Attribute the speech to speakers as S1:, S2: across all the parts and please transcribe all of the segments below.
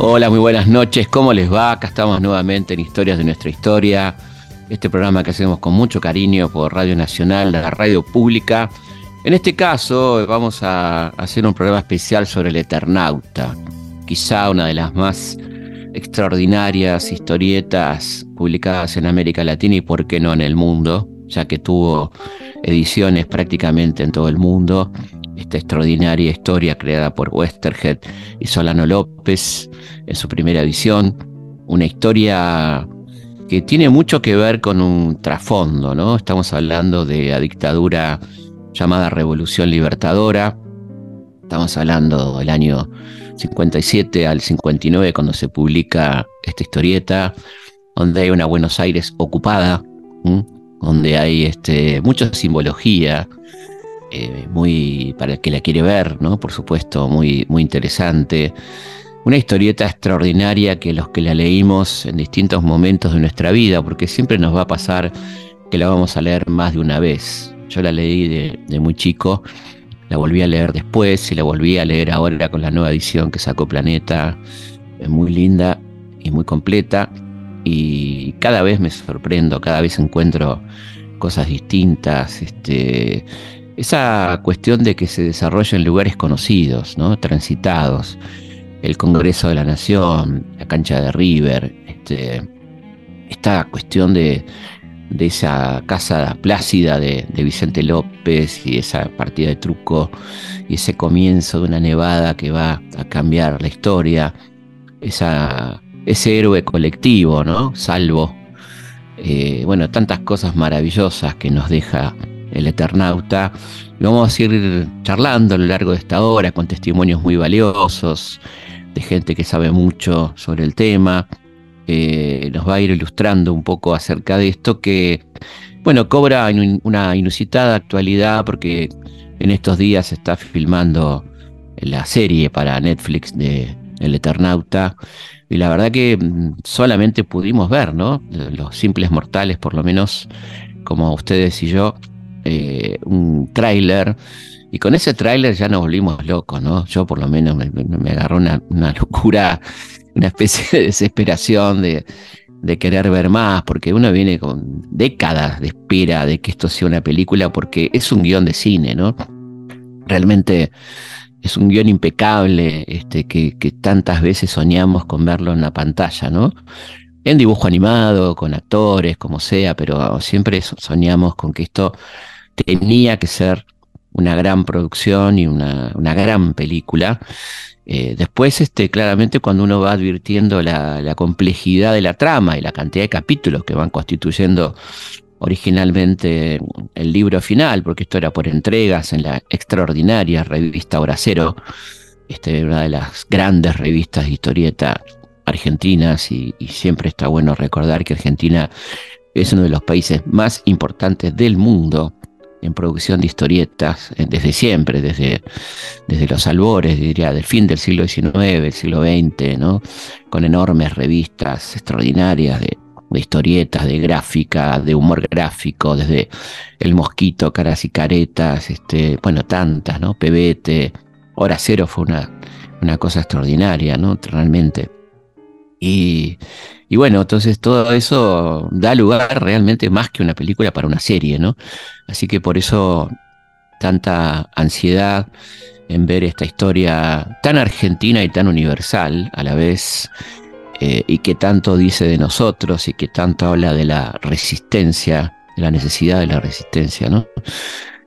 S1: Hola, muy buenas noches. ¿Cómo les va? Acá estamos nuevamente en Historias de nuestra historia. Este programa que hacemos con mucho cariño por Radio Nacional, la radio pública. En este caso vamos a hacer un programa especial sobre el Eternauta, quizá una de las más extraordinarias historietas publicadas en América Latina y por qué no en el mundo, ya que tuvo ediciones prácticamente en todo el mundo. Esta extraordinaria historia creada por Westerhead y Solano López en su primera edición. Una historia que tiene mucho que ver con un trasfondo, ¿no? Estamos hablando de la dictadura llamada Revolución Libertadora. Estamos hablando del año 57 al 59 cuando se publica esta historieta, donde hay una Buenos Aires ocupada, donde hay este, mucha simbología, eh, muy para el que la quiere ver, ¿no? Por supuesto, muy, muy interesante. Una historieta extraordinaria que los que la leímos en distintos momentos de nuestra vida, porque siempre nos va a pasar que la vamos a leer más de una vez. Yo la leí de, muy chico, la volví a leer después y la volví a leer ahora con la nueva edición que sacó Planeta. Es muy linda y muy completa y cada vez me sorprendo, cada vez encuentro cosas distintas, este, esa cuestión de que se desarrolla en lugares conocidos, ¿no? transitados, el Congreso de la Nación, la cancha de River, este, esta cuestión de, esa casa plácida de, Vicente López y esa partida de truco y ese comienzo de una nevada que va a cambiar la historia, esa, ese héroe colectivo, ¿no? Salvo, eh, bueno, tantas cosas maravillosas que nos deja el Eternauta. Vamos a ir charlando a lo largo de esta hora con testimonios muy valiosos de gente que sabe mucho sobre el tema nos va a ir ilustrando un poco acerca de esto que, bueno, cobra una inusitada actualidad porque en estos días se está filmando la serie para Netflix de El Eternauta y la verdad que mm, solamente pudimos ver, ¿no? Los simples mortales, por lo menos como ustedes y yo, eh, un tráiler y con ese tráiler ya nos volvimos locos, ¿no? Yo por lo menos me, agarró una, una, locura una especie de desesperación de, querer ver más, porque uno viene con décadas de espera de que esto sea una película, porque es un guion de cine, ¿no? Realmente es un guion impecable, este, que, tantas veces soñamos con verlo en la pantalla, ¿no? En dibujo animado, con actores, como sea, pero siempre soñamos con que esto tenía que ser una gran producción y una, una gran película. Eh, después, este, claramente, cuando uno va advirtiendo la, complejidad de la trama y la cantidad de capítulos que van constituyendo originalmente el libro final, porque esto era por entregas en la extraordinaria revista Hora Cero, este, una de las grandes revistas de historieta argentinas, y siempre está bueno recordar que Argentina es uno de los países más importantes del mundo en producción de historietas eh, desde siempre, desde, desde los albores, diría, del fin del siglo XIX, del siglo XX, ¿no? con enormes revistas extraordinarias de, historietas, de gráfica, de humor gráfico, desde El Mosquito, Caras y Caretas, este, bueno, tantas, ¿no? Pebete, Hora Cero fue una, una cosa extraordinaria, ¿no? Realmente. Y, y bueno, entonces todo eso da lugar realmente más que una película para una serie, ¿no? Así que por eso tanta ansiedad en ver esta historia tan argentina y tan universal a la vez, eh, y que tanto dice de nosotros y que tanto habla de la resistencia, de la necesidad de la resistencia, ¿no?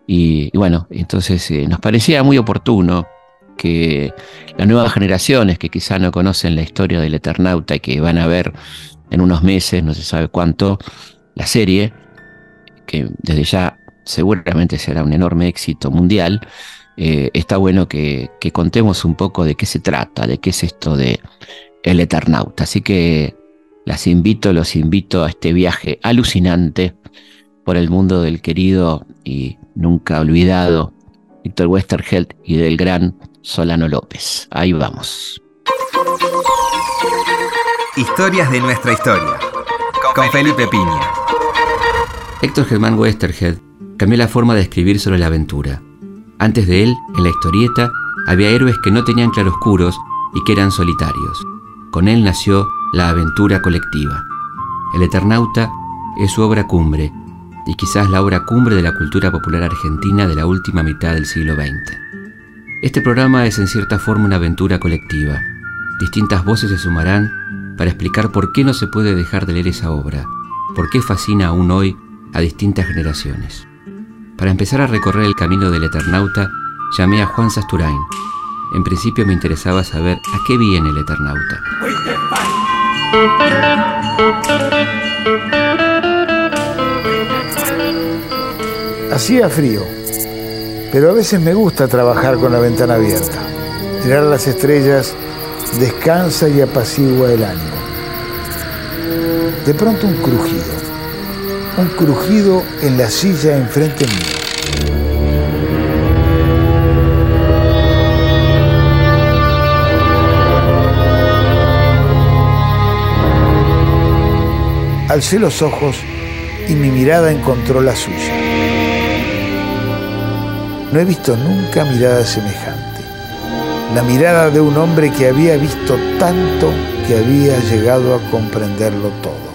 S1: Y, bueno, entonces eh, nos parecía muy oportuno que las nuevas generaciones que quizá no conocen la historia del Eternauta y que van a ver en unos meses, no se sabe cuánto, la serie, que desde ya seguramente será un enorme éxito mundial, eh, está bueno que, contemos un poco de qué se trata, de qué es esto de El Eternauta. Así que las invito, los invito a este viaje alucinante por el mundo del querido y nunca olvidado Víctor Westerheld y del gran Solano López. Ahí vamos.
S2: Historias de nuestra historia. Con Felipe Piña.
S1: Héctor Germán Westerhead cambió la forma de escribir sobre la aventura. Antes de él, en la historieta, había héroes que no tenían claroscuros y que eran solitarios. Con él nació la aventura colectiva. El Eternauta es su obra cumbre y quizás la obra cumbre de la cultura popular argentina de la última mitad del siglo XX. Este programa es en cierta forma una aventura colectiva. Distintas voces se sumarán para explicar por qué no se puede dejar de leer esa obra, por qué fascina aún hoy a distintas generaciones. Para empezar a recorrer el camino del Eternauta, llamé a Juan Sasturain. En principio me interesaba saber a qué viene el Eternauta.
S3: Hacía frío, pero a veces me gusta trabajar con la ventana abierta. Tirar las estrellas descansa y apacigua el ánimo. De pronto un crujido, un crujido en la silla enfrente mío. Alcé los ojos y mi mirada encontró la suya. No he visto nunca mirada semejante. La mirada de un hombre que había visto tanto que había llegado a comprenderlo todo.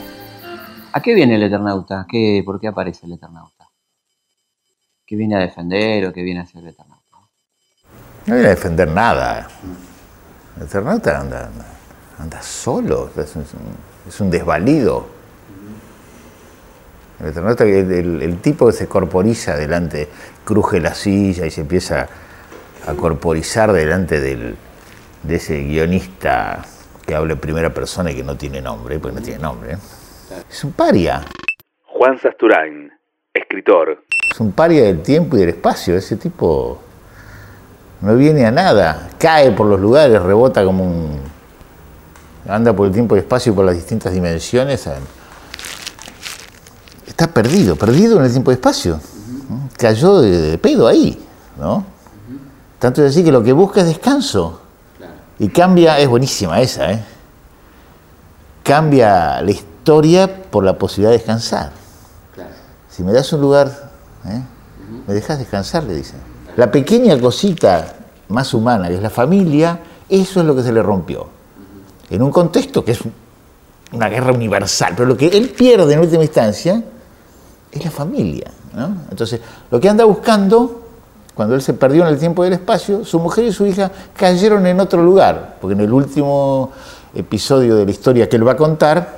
S1: ¿A qué viene el Eternauta? ¿Qué, ¿Por qué aparece el Eternauta? ¿Qué viene a defender o qué viene a hacer el Eternauta?
S4: No viene a defender nada. El Eternauta anda, anda solo, es un, es un desvalido. El, el, tipo que se corporiza delante, cruje la silla y se empieza a corporizar delante del, de ese guionista que habla en primera persona y que no tiene nombre, pues no tiene nombre. ¿eh? Es un paria.
S2: Juan Sasturain, escritor.
S4: Es un paria del tiempo y del espacio. Ese tipo no viene a nada. Cae por los lugares, rebota como un... Anda por el tiempo y espacio y por las distintas dimensiones está perdido, perdido en el tiempo y espacio. Cayó de, pedo ahí, ¿no? Tanto es así que lo que busca es descanso. Y cambia, es buenísima esa, ¿eh? Cambia la historia por la posibilidad de descansar. Si me das un lugar, ¿eh? me dejas descansar, le dicen. La pequeña cosita más humana, que es la familia, eso es lo que se le rompió. En un contexto que es una guerra universal, pero lo que él pierde en última instancia es la familia. Entonces, lo que anda buscando, cuando él se perdió en el tiempo y el espacio, su mujer y su hija cayeron en otro lugar, porque en el último episodio de la historia que él va a contar,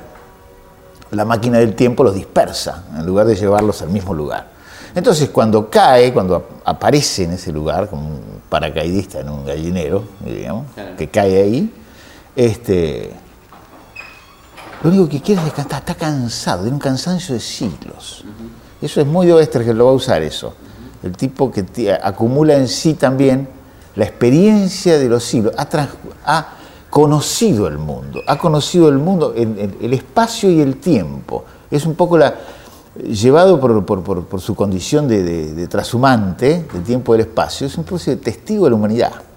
S4: la máquina del tiempo los dispersa, en lugar de llevarlos al mismo lugar. Entonces, cuando cae, cuando aparece en ese lugar, como un paracaidista en un gallinero, digamos, que cae ahí, este, lo único que quiere es descansar, está cansado, tiene un cansancio de siglos. Eso es muy de que lo va a usar eso. El tipo que acumula en sí también la experiencia de los siglos, ha, conocido el mundo, ha conocido el mundo, el, el, espacio y el tiempo. Es un poco la, llevado por, su condición de, de, trashumante del tiempo y del espacio, es un de testigo de la humanidad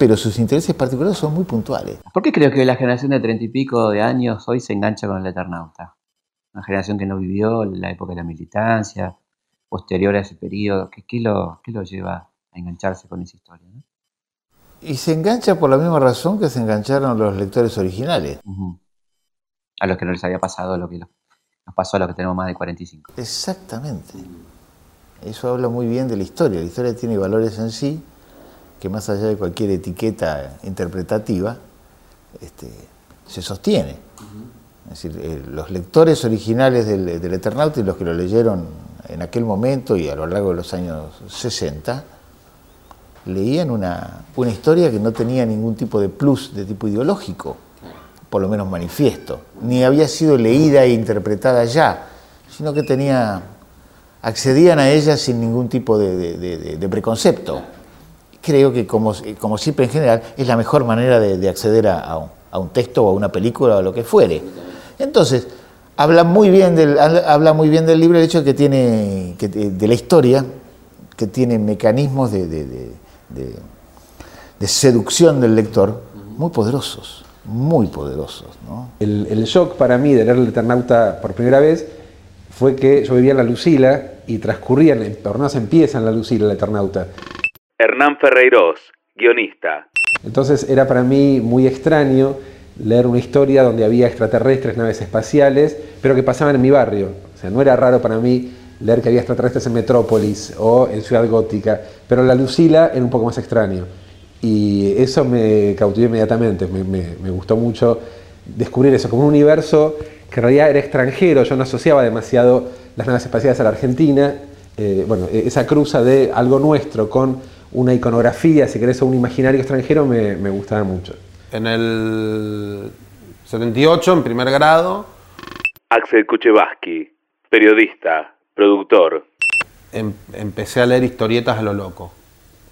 S4: pero sus intereses particulares son muy puntuales.
S1: ¿Por qué creo que la generación de treinta y pico de años hoy se engancha con el Eternauta? Una generación que no vivió la época de la militancia, posterior a ese periodo. ¿Qué, lo, lo, lleva a engancharse con esa historia?
S4: Y se engancha por la misma razón que se engancharon los lectores originales.
S1: A los que no les había pasado lo que nos pasó a los que tenemos más de 45.
S4: Exactamente. Eso habla muy bien de la historia. La historia tiene valores en sí que más allá de cualquier etiqueta interpretativa, este, se sostiene. Es decir, eh, los lectores originales del, del, Eternauta y los que lo leyeron en aquel momento y a lo largo de los años 60, leían una, una historia que no tenía ningún tipo de plus de tipo ideológico, por lo menos manifiesto, ni había sido leída e interpretada ya, sino que tenía, accedían a ella sin ningún tipo de preconcepto creo que como, siempre en general es la mejor manera de, acceder a, un, texto o a una película o lo que fuere. Entonces, habla muy bien del, habla muy bien del libro el hecho de que tiene, de la historia, que tiene mecanismos de, seducción del lector muy poderosos, muy poderosos.
S5: El, shock para mí de leer el Eternauta por primera vez fue que yo vivía en la Lucila y transcurría, por no se empieza en la Lucila el Eternauta.
S2: Hernán Ferreiros, guionista.
S5: Entonces era para mí muy extraño leer una historia donde había extraterrestres, naves espaciales, pero que pasaban en mi barrio. O sea, no era raro para mí leer que había extraterrestres en Metrópolis o en Ciudad Gótica, pero la Lucila era un poco más extraño. Y eso me cautivó inmediatamente, me, gustó mucho descubrir eso, como un universo que en realidad era extranjero, yo no asociaba demasiado las naves espaciales a la Argentina, eh, bueno, e-, esa cruza de algo nuestro con una iconografía, si querés, o un imaginario extranjero me, me gustaba mucho.
S6: En el 78, en primer grado.
S7: Axel Kuchevaski, periodista, productor.
S6: Em, empecé a leer historietas a lo loco.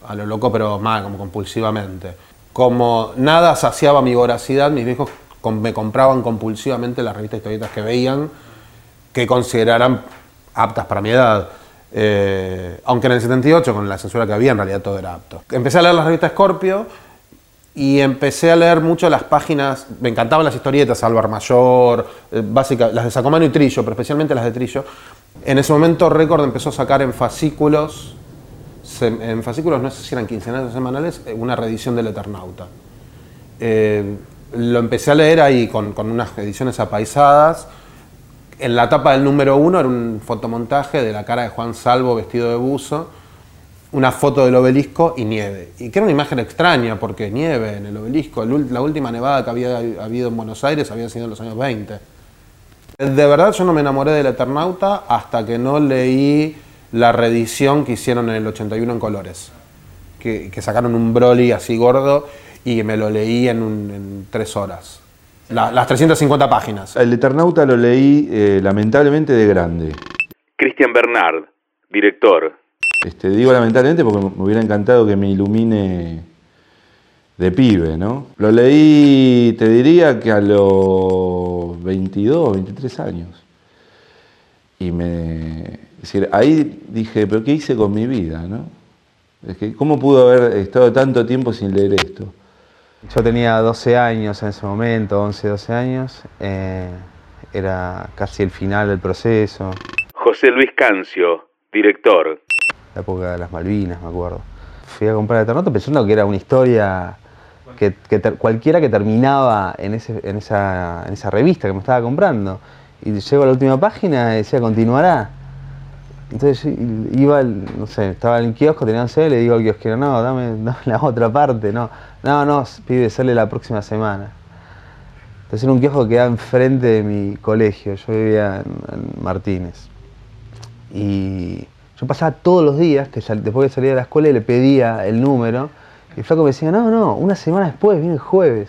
S6: A lo loco, pero más, como compulsivamente. Como nada saciaba mi voracidad, mis viejos me compraban compulsivamente las revistas historietas que veían, que consideraran aptas para mi edad. Eh, aunque en el 78, con la censura que había, en realidad todo era apto. Empecé a leer las revistas Scorpio y empecé a leer mucho las páginas, me encantaban las historietas, Álvaro Mayor, eh, las de Sacomano y Trillo, pero especialmente las de Trillo. En ese momento Record empezó a sacar en fascículos, en fascículos no sé si eran quincenales o semanales, eh, una reedición del Eternauta. lo empecé a leer ahí con, con unas ediciones apaisadas en la tapa del número uno era un fotomontaje de la cara de Juan Salvo vestido de buzo, una foto del obelisco y nieve. Y que era una imagen extraña porque nieve en el obelisco. La última nevada que había habido en Buenos Aires había sido en los años 20. De verdad yo no me enamoré del Eternauta hasta que no leí la reedición que hicieron en el 81 en colores. Que, sacaron un Broly así gordo y me lo leí en, en tres horas las 350 páginas.
S8: El Eternauta lo leí eh, lamentablemente de grande.
S7: Cristian Bernard, director.
S8: Este, digo lamentablemente porque me hubiera encantado que me ilumine de pibe, ¿no? Lo leí, te diría que a los 22, 23 años. Y me. Es decir, ahí dije, ¿pero qué hice con mi vida, no? Es que, ¿cómo pudo haber estado tanto tiempo sin leer esto?
S9: Yo tenía 12 años en ese momento, 11, 12 años. Eh, era casi el final del proceso.
S7: José Luis Cancio, director.
S9: La época de las Malvinas, me acuerdo. Fui a comprar el pensando que era una historia que, cualquiera que terminaba en, ese, en, esa, en esa revista que me estaba comprando. Y llego a la última página y decía, continuará. Entonces iba, no sé, estaba en el kiosco, tenía sed, le digo al kiosquero, no, dame, dame, la otra parte, no, no, no, pide, sale la próxima semana. Entonces era un kiosco que quedaba enfrente de mi colegio, yo vivía en, Martínez. Y yo pasaba todos los días, que después de salir de la escuela, y le pedía el número, y el flaco me decía, no, no, una semana después, viene el jueves.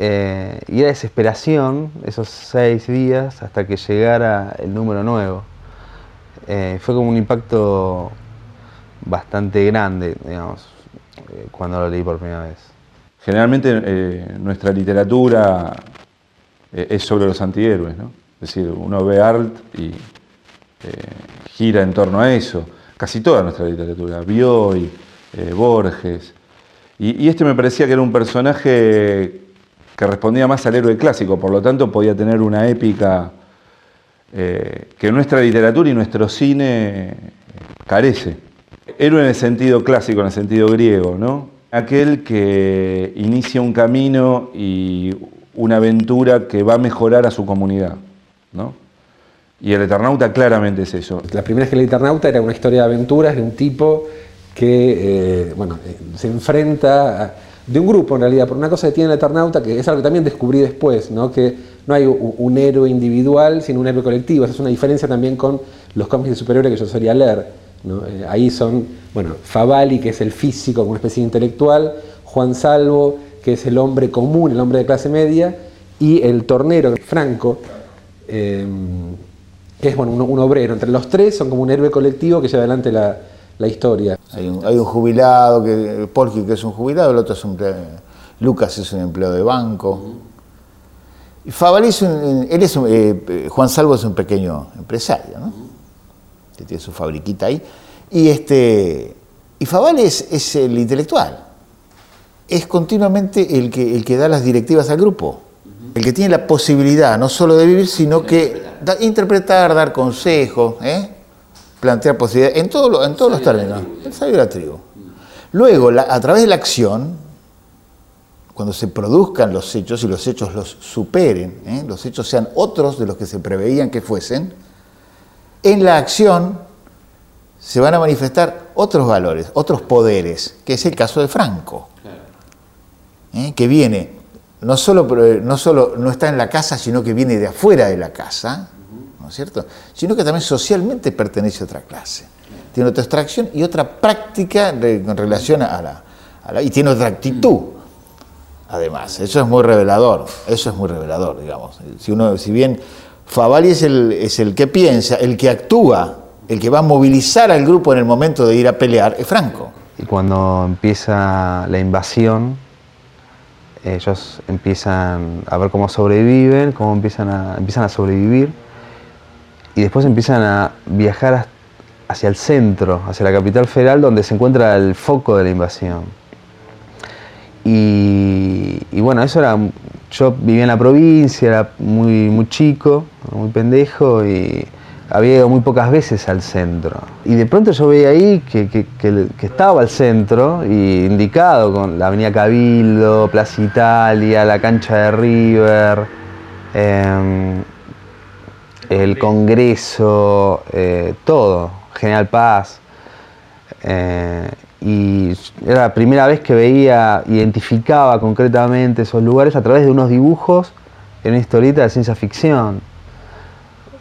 S9: Eh, y era desesperación esos seis días hasta que llegara el número nuevo. Eh, fue como un impacto bastante grande, digamos, eh, cuando lo leí por primera vez.
S8: Generalmente eh, nuestra literatura es sobre los antihéroes, ¿no? Es decir, uno ve art y gira en torno a eso. Casi toda nuestra literatura, Bioy, Borges. Y, y este me parecía que era un personaje que respondía más al héroe clásico, por lo tanto podía tener una épica eh, que nuestra literatura y nuestro cine carece. Héroe en el sentido clásico, en el sentido griego, ¿no? Aquel que inicia un camino y una aventura que va a mejorar a su comunidad, ¿no? Y el Eternauta claramente es eso.
S5: La primera vez que el Eternauta era una historia de aventuras de un tipo que eh, bueno, eh, se enfrenta a, de un grupo en realidad, por una cosa que tiene el Eternauta, que es algo que también descubrí después, ¿no? que no hay un, héroe individual, sino un héroe colectivo. Esa es una diferencia también con los cómics de superhéroes que yo solía leer. Eh, ahí son, bueno, Favali, que es el físico, una especie de intelectual, Juan Salvo, que es el hombre común, el hombre de clase media, y el tornero, Franco, eh, que es bueno, un, obrero. Entre los tres son como un héroe colectivo que lleva adelante la, historia.
S4: Hay un, jubilado, que, Polki que es un jubilado, el otro es un Lucas es un empleado de banco. Y Favalí es un, él es eh, Juan Salvo es un pequeño empresario, ¿no? Que tiene su fabriquita ahí. Y este y es, el intelectual. Es continuamente el que, el que da las directivas al grupo. El que tiene la posibilidad no solo de vivir, sino que interpretar, dar consejos, ¿eh? plantear posibilidades, en, todo, en todos los términos, el sabio de la tribu. Luego, a través de la acción, cuando se produzcan los hechos y los hechos los superen, ¿eh? los hechos sean otros de los que se preveían que fuesen, en la acción se van a manifestar otros valores, otros poderes, que es el caso de Franco, ¿eh? que viene, no solo, no solo no está en la casa, sino que viene de afuera de la casa, ¿no es cierto? Sino que también socialmente pertenece a otra clase. Tiene otra extracción y otra práctica en relación a la, y tiene otra actitud. Además, eso es muy revelador, eso es muy revelador, digamos. Si, uno, si bien Favali es el, es el que piensa, el que actúa, el que va a movilizar al grupo en el momento de ir a pelear, es Franco.
S9: Y cuando empieza la invasión, ellos empiezan a ver cómo sobreviven, cómo empiezan a, empiezan a sobrevivir, y después empiezan a viajar hacia el centro, hacia la capital federal, donde se encuentra el foco de la invasión. Y, bueno, eso era. Yo vivía en la provincia, era muy, muy chico, muy pendejo y había ido muy pocas veces al centro. Y de pronto yo veía ahí que, estaba al centro, y indicado con la Avenida Cabildo, Plaza Italia, la cancha de River, em, el Congreso, eh, todo, General Paz. Eh, y era la primera vez que veía, identificaba concretamente esos lugares a través de unos dibujos en una historieta de ciencia ficción.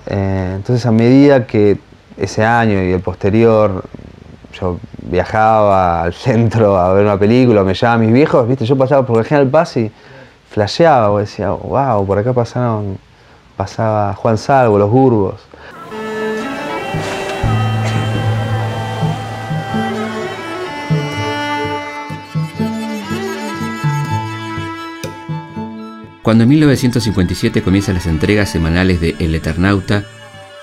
S9: Eh, entonces a medida que ese año y el posterior yo viajaba al centro a ver una película, me llevaba a mis viejos, ¿viste? yo pasaba por el General Paz y flasheaba, decía, wow, por acá pasaron, pasaba Juan Salvo, los Burgos.
S1: Cuando en 1957 comienzan las entregas semanales de El Eternauta,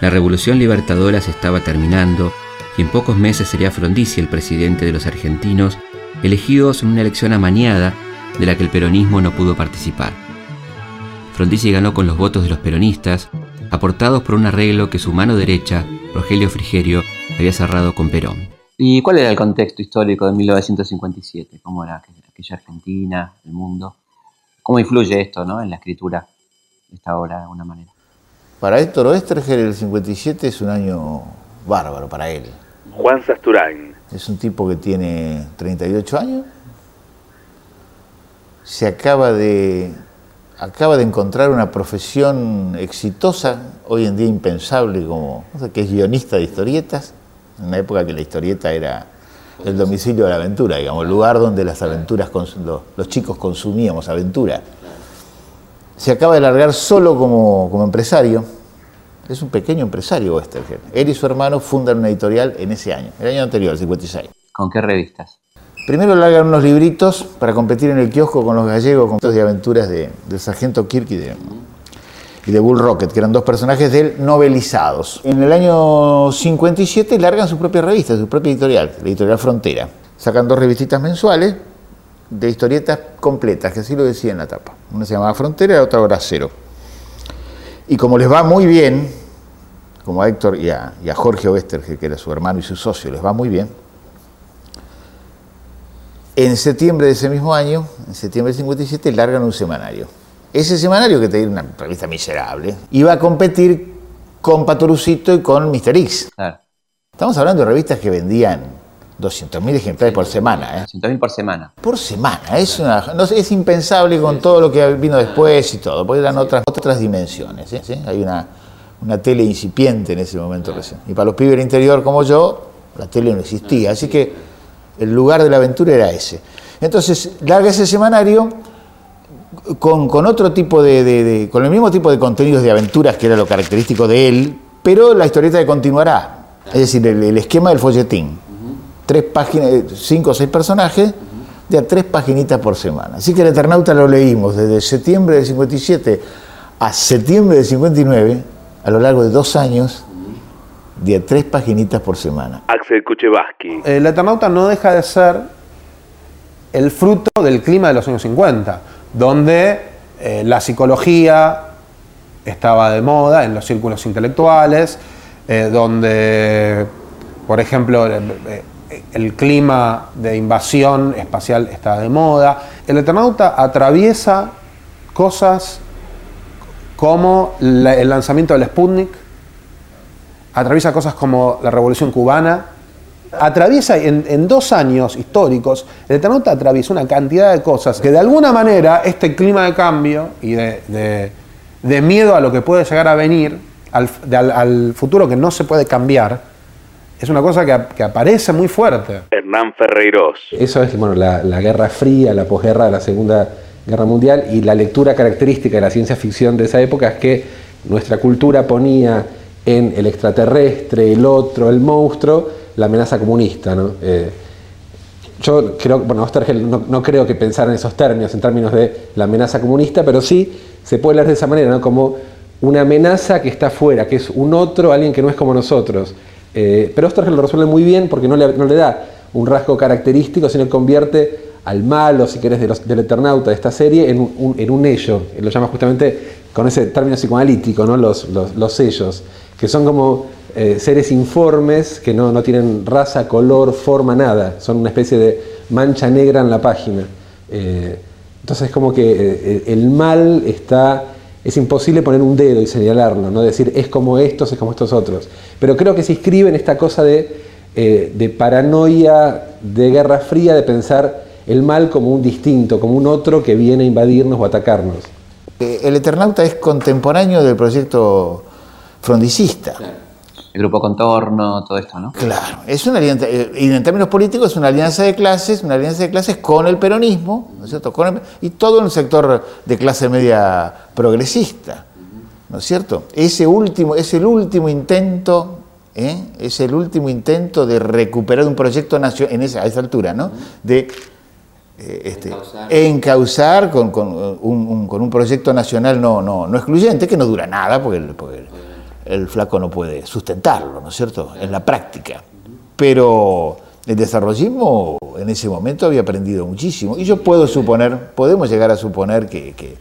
S1: la revolución libertadora se estaba terminando y en pocos meses sería Frondizi el presidente de los argentinos, elegidos en una elección amañada de la que el peronismo no pudo participar. Frondizi ganó con los votos de los peronistas, aportados por un arreglo que su mano derecha, Rogelio Frigerio, había cerrado con Perón.
S10: ¿Y cuál era el contexto histórico de 1957? ¿Cómo era aquella Argentina, el mundo? ¿Cómo influye esto ¿no? en la escritura de esta obra de alguna manera?
S4: Para Héctor Oesterger el 57 es un año bárbaro para él.
S7: Juan Sasturain.
S4: Es un tipo que tiene 38 años. Se acaba de, acaba de encontrar una profesión exitosa, hoy en día impensable, como que es guionista de historietas, en una época que la historieta era el domicilio de la aventura, digamos, el lugar donde las aventuras, los, chicos consumíamos aventura. Se acaba de largar solo como, empresario. Es un pequeño empresario Westerger. Él y su hermano fundan una editorial en ese año, el año anterior, el 56.
S10: ¿Con qué revistas?
S4: Primero largan unos libritos para competir en el kiosco con los gallegos, con de aventuras de, del sargento Kirk y de, y de Bull Rocket, que eran dos personajes de él novelizados. En el año 57 largan su propia revista, su propia editorial, la editorial Frontera. Sacan dos revistitas mensuales de historietas completas, que así lo decía en la tapa. Una se llamaba Frontera y la otra Hora Cero. Y como les va muy bien, como a Héctor y a, Jorge Oesterge, que era su hermano y su socio, les va muy bien, en septiembre de ese mismo año, en septiembre del 57, largan un semanario ese semanario, que tenía una revista miserable, iba a competir con Patorucito y con Mr. X. Estamos hablando de revistas que vendían 200.000 ejemplares por semana. ¿eh?
S10: 200.000 por semana.
S4: Por semana. Es, una, no, es impensable con todo lo que vino después y todo, porque eran otras, otras dimensiones. ¿eh? Hay una, una tele incipiente en ese momento recién. Y para los pibes del interior como yo, la tele no existía. Así que el lugar de la aventura era ese. Entonces, larga ese semanario con, otro tipo de, con el mismo tipo de contenidos de aventuras que era lo característico de él, pero la historieta de continuará. Es decir, el, esquema del folletín. Tres páginas, cinco o seis personajes, de a tres paginitas por semana. Así que el Eternauta lo leímos desde septiembre del 57 a septiembre del 59, a lo largo de dos años, de a tres paginitas por semana.
S7: Axel Kuchevaski.
S6: El Eternauta no deja de ser el fruto del clima de los años 50 donde eh, la psicología estaba de moda en los círculos intelectuales, eh, donde, por ejemplo, eh, el clima de invasión espacial está de moda. El Eternauta atraviesa cosas como el lanzamiento del Sputnik, atraviesa cosas como la Revolución Cubana, atraviesa en, en dos años históricos, el Eternauta atraviesa una cantidad de cosas que de alguna manera este clima de cambio y de, de- de miedo a lo que puede llegar a venir, al, de- al- al futuro que no se puede cambiar, es una cosa que, que aparece muy fuerte.
S7: Hernán Ferreiros.
S5: Eso es bueno, la, la Guerra Fría, la posguerra de la Segunda Guerra Mundial y la lectura característica de la ciencia ficción de esa época es que nuestra cultura ponía en el extraterrestre, el otro, el monstruo, la amenaza comunista. ¿no? Eh, yo creo, bueno, Ostergel no, creo que pensara en esos términos, en términos de la amenaza comunista, pero sí se puede leer de esa manera, ¿no? como una amenaza que está fuera, que es un otro, alguien que no es como nosotros. Eh, pero Ostergel lo resuelve muy bien porque no le, da un rasgo característico, sino que convierte al malo, si querés, del Eternauta de esta serie en un, un- en un ello. Lo llama justamente con ese término psicoanalítico, ¿no? los, los, los ellos, que son como eh, seres informes que no, no tienen raza, color, forma, nada. Son una especie de mancha negra en la página. Eh, entonces es como que eh, el mal está... Es imposible poner un dedo y señalarlo, no decir es como estos, es como estos otros. Pero creo que se inscribe en esta cosa de, eh, de paranoia, de guerra fría, de pensar el mal como un distinto, como un otro que viene a invadirnos o atacarnos.
S4: El Eternauta es contemporáneo del proyecto frondicista.
S10: El grupo contorno, todo esto, ¿no?
S4: Claro, es una alianza, eh, y en términos políticos es una alianza de clases, una alianza de clases con el peronismo, ¿no es cierto? Con el- y todo un sector de clase media progresista, ¿no es cierto? Ese último, es el último intento, ¿eh? es el último intento de recuperar un proyecto nacional, en esa, a esa altura, ¿no? De eh, este, encauzar con, con, uh, un, un- con un proyecto nacional no, no, no excluyente, que no dura nada, porque, el, porque el- flaco no puede sustentarlo, ¿no es cierto?, en la práctica. Pero el desarrollismo en ese momento había aprendido muchísimo. Y yo puedo suponer, podemos llegar a suponer que, que,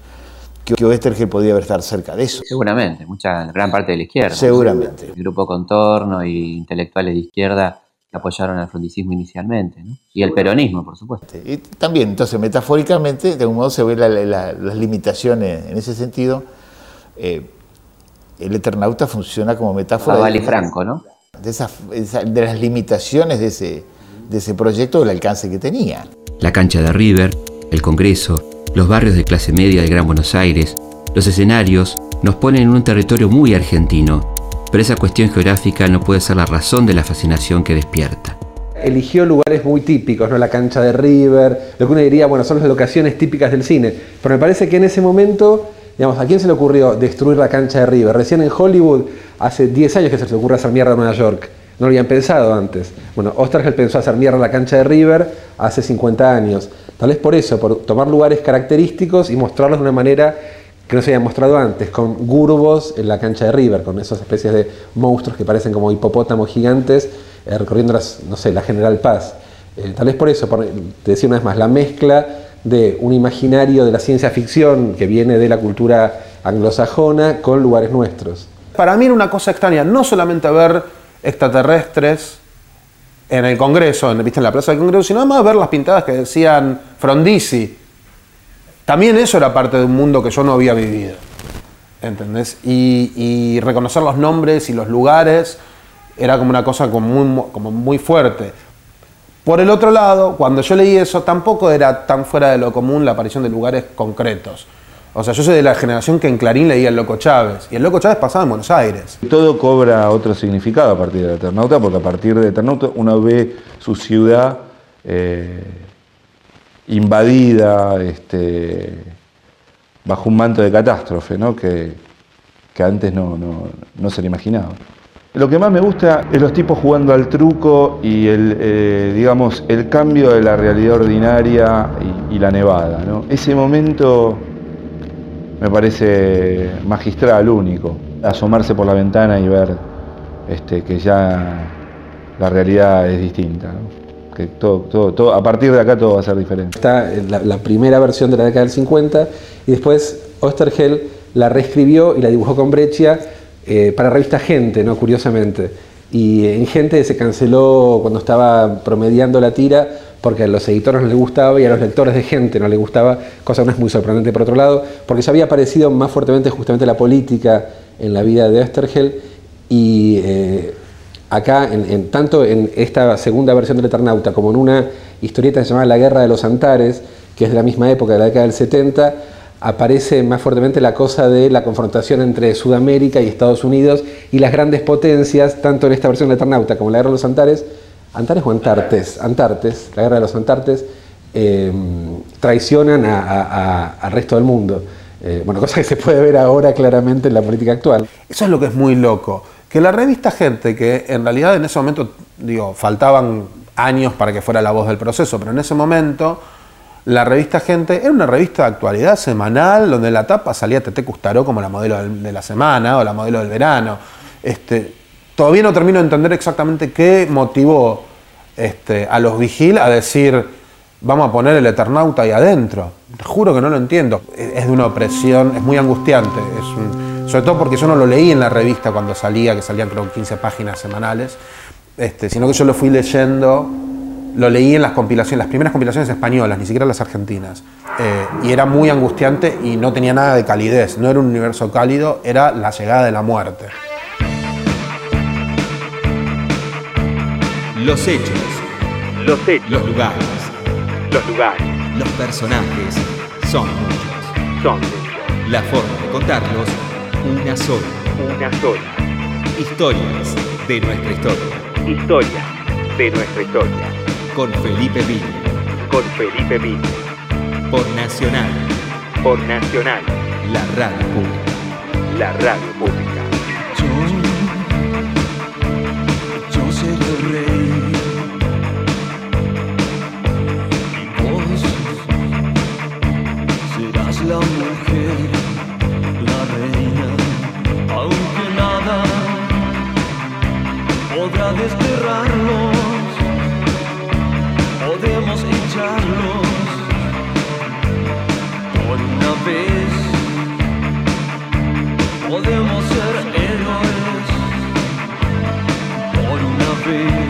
S4: que Oestergel podía estar cerca de eso.
S10: Seguramente, mucha gran parte de la izquierda.
S4: Seguramente.
S10: El grupo Contorno y intelectuales de izquierda que apoyaron al frondicismo inicialmente, ¿no? Y el peronismo, por supuesto.
S4: Y también, entonces, metafóricamente, de algún modo se ven la- la- las limitaciones en ese sentido. Eh, el Eternauta funciona como metáfora
S10: Babal
S4: de,
S10: y Franco, ¿no?
S4: de, esas- de las limitaciones de ese, de ese proyecto, del alcance que tenía.
S1: La cancha de River, el Congreso, los barrios de clase media del Gran Buenos Aires, los escenarios nos ponen en un territorio muy argentino, pero esa cuestión geográfica no puede ser la razón de la fascinación que despierta.
S5: eligió lugares muy típicos, ¿no? La cancha de River, lo que uno diría, bueno, son las locaciones típicas del cine. Pero me parece que en ese momento, digamos, ¿a quién se le ocurrió destruir la cancha de River? Recién en Hollywood, hace 10 años que se le ocurre hacer mierda a Nueva York. No lo habían pensado antes. Bueno, Ostergel pensó hacer mierda la cancha de River hace 50 años. Tal vez por eso, por tomar lugares característicos y mostrarlos de una manera que no se había mostrado antes, con gurbos en la cancha de River, con esas especies de monstruos que parecen como hipopótamos gigantes eh, recorriendo las, no sé, la General Paz. Eh, tal vez por eso, por, te decía una vez más, la mezcla de un imaginario de la ciencia ficción que viene de la cultura anglosajona con lugares nuestros.
S6: Para mí era una cosa extraña, no solamente ver extraterrestres en el Congreso, en, ¿viste? en la Plaza del Congreso, sino además ver las pintadas que decían Frondizi. También eso era parte de un mundo que yo no había vivido. ¿Entendés? Y, y reconocer los nombres y los lugares era como una cosa como muy, como muy fuerte. Por el otro lado, cuando yo leí eso, tampoco era tan fuera de lo común la aparición de lugares concretos. O sea, yo soy de la generación que en Clarín leía El Loco Chávez, y El Loco Chávez pasaba en Buenos Aires.
S8: Todo cobra otro significado a partir de Eternauta, porque a partir de Eternauta uno ve su ciudad eh, invadida este, bajo un manto de catástrofe, ¿no? que, antes no se le imaginaba. Lo que más me gusta es los tipos jugando al truco y el, eh, digamos, el cambio de la realidad ordinaria y, la nevada. Ese momento me parece magistral, único. Asomarse por la ventana y ver este, que ya la realidad es distinta. Que todo, a partir de acá todo va a ser diferente.
S5: Está en la, la primera versión de la década del 50 y después Ostergel la reescribió y la dibujó con Breccia eh, para revista Gente, ¿no? curiosamente. y en gente se canceló cuando estaba promediando la tira porque a los editores no les gustaba y a los lectores de gente no les gustaba, cosa que no es muy sorprendente por otro lado, porque se había aparecido más fuertemente justamente la política en la vida de Oestergel y eh, acá, en, tanto en esta segunda versión del Eternauta como en una historieta que se llama La Guerra de los Antares, que es de la misma época, de la década del 70, aparece más fuertemente la cosa de la confrontación entre Sudamérica y Estados Unidos y las grandes potencias, tanto en esta versión del Eternauta como en la Guerra de los Antares, Antares o Antartes, Antartes, la Guerra de los Antartes, em, traicionan al resto del mundo. Eh, bueno, cosa que se puede ver ahora claramente en la política actual.
S6: Eso es lo que es muy loco. Que la revista Gente, que en realidad en ese momento, digo, faltaban años para que fuera la voz del proceso, pero en ese momento la revista Gente era una revista de actualidad semanal donde en la tapa salía Tete Custaró como la modelo de la semana o la modelo del verano. Este, todavía no termino de entender exactamente qué motivó este, a los Vigil a decir vamos a poner el Eternauta ahí adentro. Te juro que no lo entiendo. Es de una opresión, es muy angustiante. Sobre todo porque yo no lo leí en la revista cuando salía, que salían creo 15 páginas semanales, este, sino que yo lo fui leyendo, lo leí en las compilaciones, las primeras compilaciones españolas, ni siquiera las argentinas. Eh, y era muy angustiante y no tenía nada de calidez, no era un universo cálido, era la llegada de la muerte.
S2: Los hechos.
S11: Los hechos.
S2: Los lugares.
S11: Los lugares.
S2: Los personajes. Son muchos.
S11: Son muchos.
S2: La forma de contarlos una sola.
S11: Una sola.
S2: Historias de nuestra historia.
S11: Historia de nuestra historia.
S2: Con Felipe Villa.
S11: Con Felipe Villa.
S2: Por Nacional.
S11: Por Nacional.
S2: La radio pública.
S11: La radio pública.
S12: Yo, yo seré el rey. Y vos serás la mujer. aunque nada podrá desterrarlos, por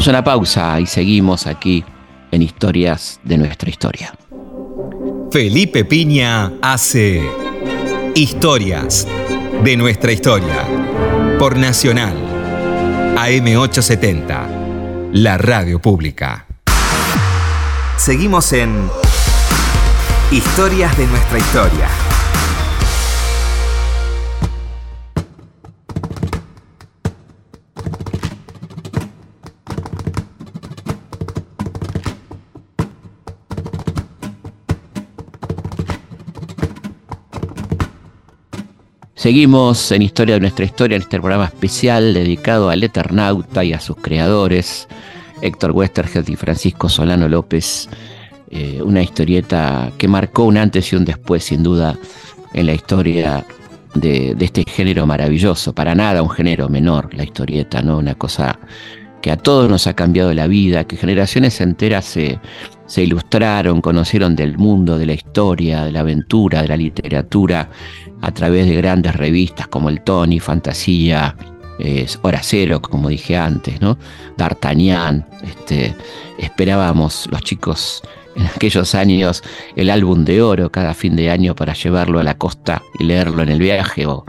S1: Vamos a una pausa y seguimos aquí en Historias de nuestra historia.
S2: Felipe Piña hace Historias de nuestra historia. Por Nacional. AM870. La radio pública.
S13: Seguimos en Historias de nuestra historia.
S1: Seguimos en Historia de nuestra historia, en este programa especial dedicado al Eternauta y a sus creadores, Héctor Westergeld y Francisco Solano López. eh, una historieta que marcó un antes y un después, sin duda, en la historia de, de este género maravilloso. Para nada un género menor, la historieta, ¿no? Una cosa que a todos nos ha cambiado la vida, que generaciones enteras se, ilustraron, conocieron del mundo, de la historia, de la aventura, de la literatura, a través de grandes revistas como el Tony, Fantasía, eh, Hora Cero, como dije antes, ¿no? D'Artagnan, este, esperábamos los chicos en aquellos años el álbum de oro cada fin de año para llevarlo a la costa y leerlo en el viaje, o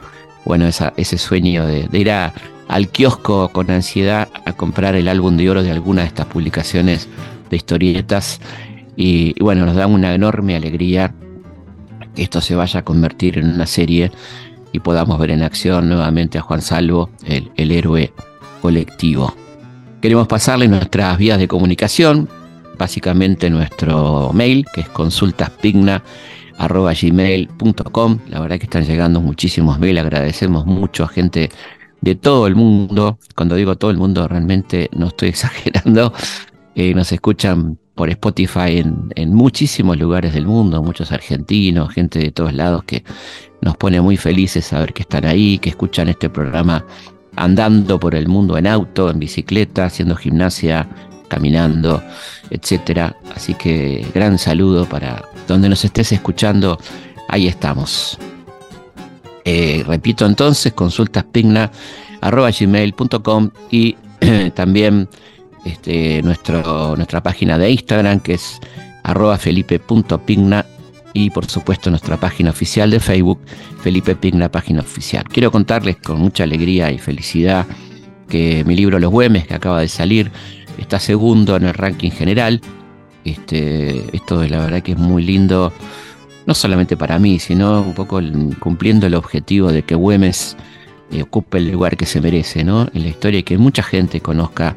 S1: bueno, ese sueño de, de ir a- al kiosco con ansiedad a comprar el álbum de oro de alguna de estas publicaciones de historietas. Y, bueno, nos da una enorme alegría que esto se vaya a convertir en una serie y podamos ver en acción nuevamente a Juan Salvo, el, héroe colectivo. Queremos pasarle nuestras vías de comunicación, básicamente nuestro mail, que es consultaspigna.gmail.com. La verdad que están llegando muchísimos mails, agradecemos mucho a gente de todo el mundo. Cuando digo todo el mundo, realmente no estoy exagerando. Eh, nos escuchan por Spotify en, en muchísimos lugares del mundo, muchos argentinos, gente de todos lados que nos pone muy felices saber que están ahí, que escuchan este programa andando por el mundo en auto, en bicicleta, haciendo gimnasia, caminando, etcétera. Así que gran saludo para donde nos estés escuchando, ahí estamos. Eh, repito entonces, consultaspigna.gmail.com y también este, nuestro, nuestra página de Instagram que es arroba felipe.pigna y por supuesto nuestra página oficial de Facebook, Felipe Pigna, página oficial. Quiero contarles con mucha alegría y felicidad que mi libro Los Güemes, que acaba de salir, está segundo en el ranking general. Este, esto la verdad que es muy lindo, no solamente para mí, sino un poco cumpliendo el objetivo de que Güemes eh, ocupe el lugar que se merece ¿no? en la historia y que mucha gente conozca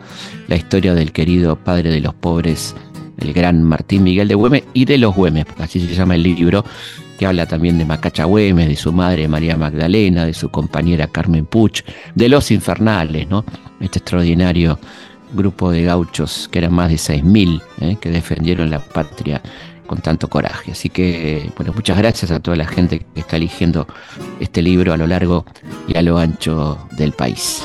S1: la historia del querido padre de los pobres, el gran Martín Miguel de Güemes y de los Güemes, así se llama el libro, que habla también de Macacha Güemes, de su madre María Magdalena, de su compañera Carmen Puch, de los infernales, ¿no? este extraordinario grupo de gauchos que eran más de 6.000 ¿eh? que defendieron la patria con tanto coraje. Así que, bueno, muchas gracias a toda la gente que está eligiendo este libro a lo largo y a lo ancho del país.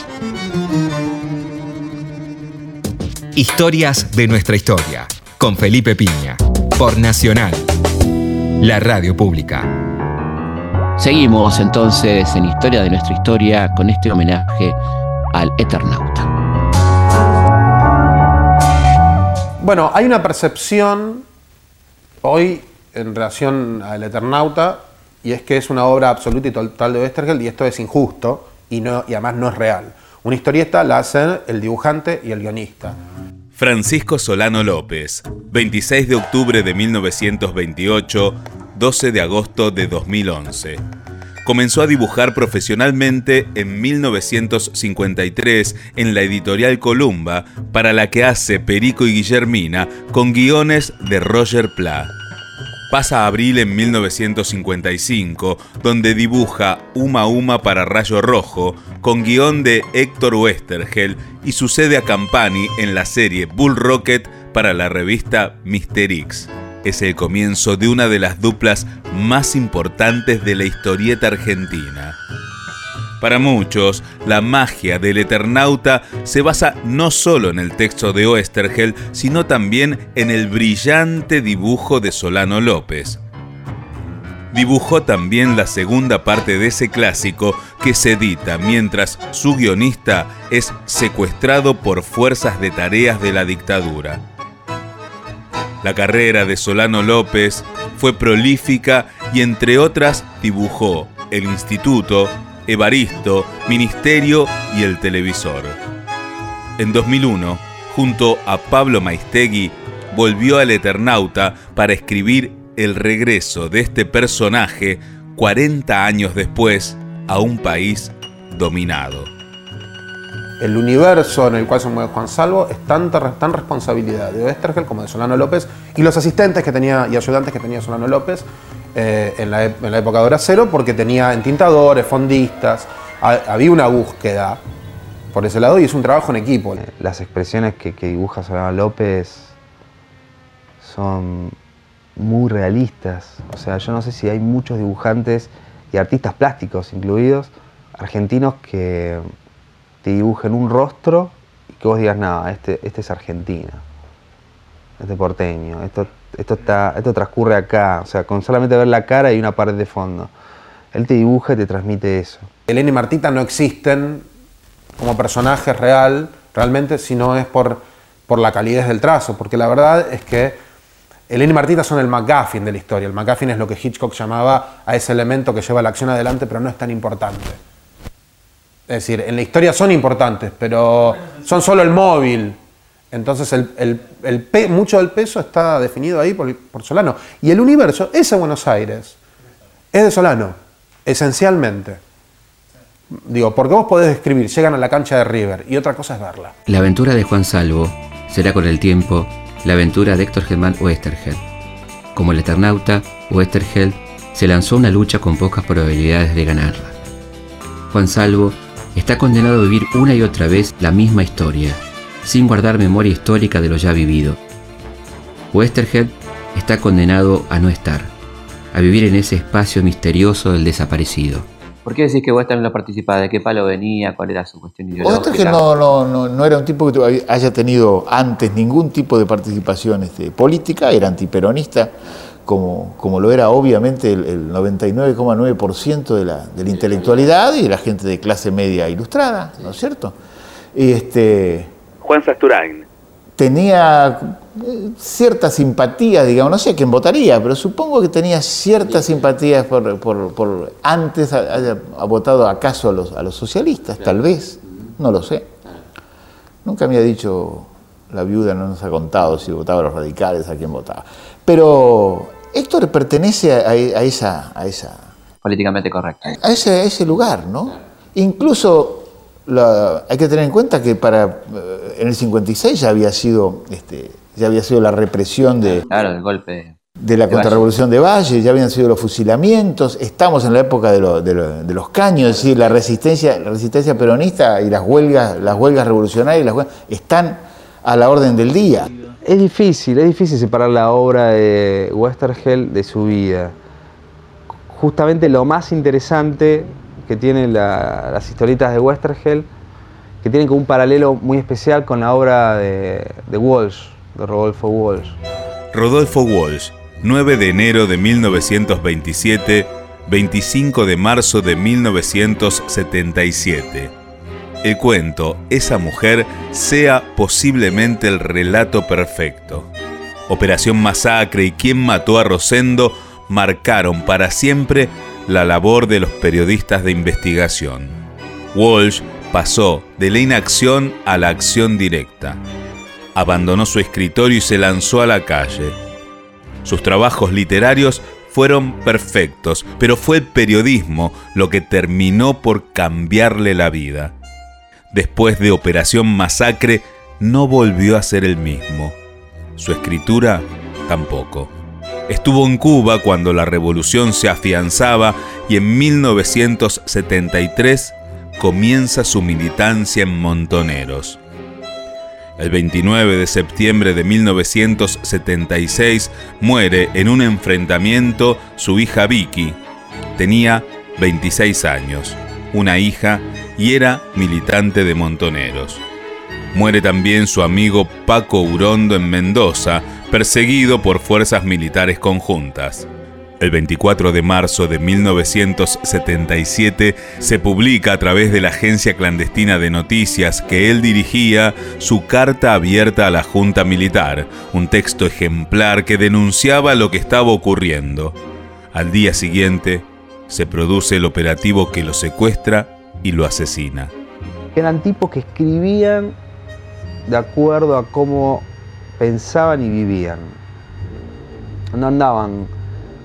S2: Historias de nuestra historia. Con Felipe Piña. Por Nacional. La radio pública.
S1: Seguimos entonces en Historia de nuestra historia con este homenaje al Eternauta.
S6: Bueno, hay una percepción hoy en relación al Eternauta y es que es una obra absoluta y total de Westergel y esto es injusto y, no, y además no es real. Una historieta la hacen el dibujante y el guionista.
S14: Francisco Solano López, 26 de octubre de 1928, 12 de agosto de 2011. Comenzó a dibujar profesionalmente en 1953 en la editorial Columba, para la que hace Perico y Guillermina, con guiones de Roger Pla. Pasa a abril en 1955, donde dibuja Uma Uma para Rayo Rojo, con guion de Héctor Westergel, y sucede a Campani en la serie Bull Rocket para la revista Mister X. Es el comienzo de una de las duplas más importantes de la historieta argentina. Para muchos, la magia del Eternauta se basa no solo en el texto de Oestergel, sino también en el brillante dibujo de Solano López. Dibujó también la segunda parte de ese clásico que se edita mientras su guionista es secuestrado por fuerzas de tareas de la dictadura. La carrera de Solano López fue prolífica y entre otras dibujó El Instituto, Evaristo, Ministerio y El Televisor. En 2001, junto a Pablo Maistegui, volvió al Eternauta para escribir el regreso de este personaje 40 años después a un país dominado.
S6: El universo en el cual se mueve Juan Salvo es tanta tan responsabilidad de Oestergel como de Solano López y los asistentes que tenía y ayudantes que tenía Solano López eh, en, la, en, la, época de Hora Cero porque tenía entintadores, fondistas, ha, había una búsqueda por ese lado y es un trabajo en equipo.
S9: Las expresiones que, que dibuja Solano López son muy realistas. O sea, yo no sé si hay muchos dibujantes y artistas plásticos incluidos, argentinos, que te dibujen un rostro y que vos digas, no, este, este es argentino, este porteño, esto, esto, está, esto transcurre acá. O sea, con solamente ver la cara y una pared de fondo. Él te dibuja y te transmite eso.
S6: Elena y Martita no existen como personajes real, realmente, si no es por, por la calidez del trazo, porque la verdad es que Elena y Martita son el McGuffin de la historia. El McGuffin es lo que Hitchcock llamaba a ese elemento que lleva la acción adelante, pero no es tan importante. Es decir, en la historia son importantes, pero son solo el móvil. Entonces, el, mucho del peso está definido ahí por, Solano. Y el universo, ese Buenos Aires, es de Solano, esencialmente. Digo, porque vos podés describir, llegan a la cancha de River y otra cosa es verla.
S1: La aventura de Juan Salvo será con el tiempo la aventura de Héctor Germán Westergeld. Como el Eternauta, Westergeld se lanzó una lucha con pocas probabilidades de ganarla. Juan Salvo está condenado a vivir una y otra vez la misma historia, sin guardar memoria histórica de lo ya vivido. Westergeld está condenado a no estar, a vivir en ese espacio misterioso del desaparecido.
S10: ¿Por qué decís que Western no participaba? ¿De qué palo venía? ¿Cuál era su cuestión ideológica?
S4: Que no, no, no, no era un tipo que haya tenido antes ningún tipo de participación este, política, era antiperonista, como, como lo era obviamente el, el 99,9% de la, de la intelectualidad y de la gente de clase media ilustrada, ¿no es cierto? Y este,
S7: Juan Sasturain.
S4: tenía eh, cierta simpatía, digamos, no sé a quién votaría, pero supongo que tenía ciertas simpatías por, por- por- antes ha- haya ha votado acaso a los, a los socialistas, tal vez, no lo sé. Nunca me ha dicho, la viuda no nos ha contado si votaba a los radicales, a quién votaba. Pero Héctor pertenece a, a esa, a, esa,
S10: Políticamente correcto.
S4: a, ese, a ese lugar, ¿no? Incluso la- hay que tener en cuenta que para eh, en el 56 ya había sido este, ya había sido la represión de,
S10: Claro, el golpe.
S4: de la
S10: de
S4: contrarrevolución de Valle, ya habían sido los fusilamientos, estamos en la época de, lo- de lo- de los caños, es decir, la resistencia, la resistencia peronista y las huelgas, las huelgas revolucionarias las huelgas- están a la orden del día.
S9: Es difícil, es difícil separar la obra de Westergeld de su vida. Justamente lo más interesante que tienen la- las historietas de Westergeld, que tienen como un paralelo muy especial con la obra de, de Walsh, de Rodolfo Walsh.
S14: Rodolfo Walsh, 9 de enero de 1927, 25 de marzo de 1977. El cuento Esa mujer sea posiblemente el relato perfecto. Operación Masacre y Quién mató a Rosendo marcaron para siempre la labor de los periodistas de investigación. Walsh pasó de la inacción a la acción directa abandonó su escritorio y se lanzó a la calle. Sus trabajos literarios fueron perfectos, pero fue el periodismo lo que terminó por cambiarle la vida. Después de Operación Masacre, no volvió a ser el mismo. Su escritura tampoco. Estuvo en Cuba cuando la revolución se afianzaba y en 1973 comienza su militancia en Montoneros. El 29 de septiembre de 1976 muere en un enfrentamiento su hija Vicky. Tenía 26 años, una hija y era militante de Montoneros. Muere también su amigo Paco Urondo en Mendoza, perseguido por fuerzas militares conjuntas. El 24 de marzo de 1977 se publica a través de la agencia clandestina de noticias que él dirigía su carta abierta a la Junta Militar, un texto ejemplar que denunciaba lo que estaba ocurriendo. Al día siguiente se produce el operativo que lo secuestra y lo asesina.
S9: Eran tipos que escribían de acuerdo a cómo pensaban y vivían. No andaban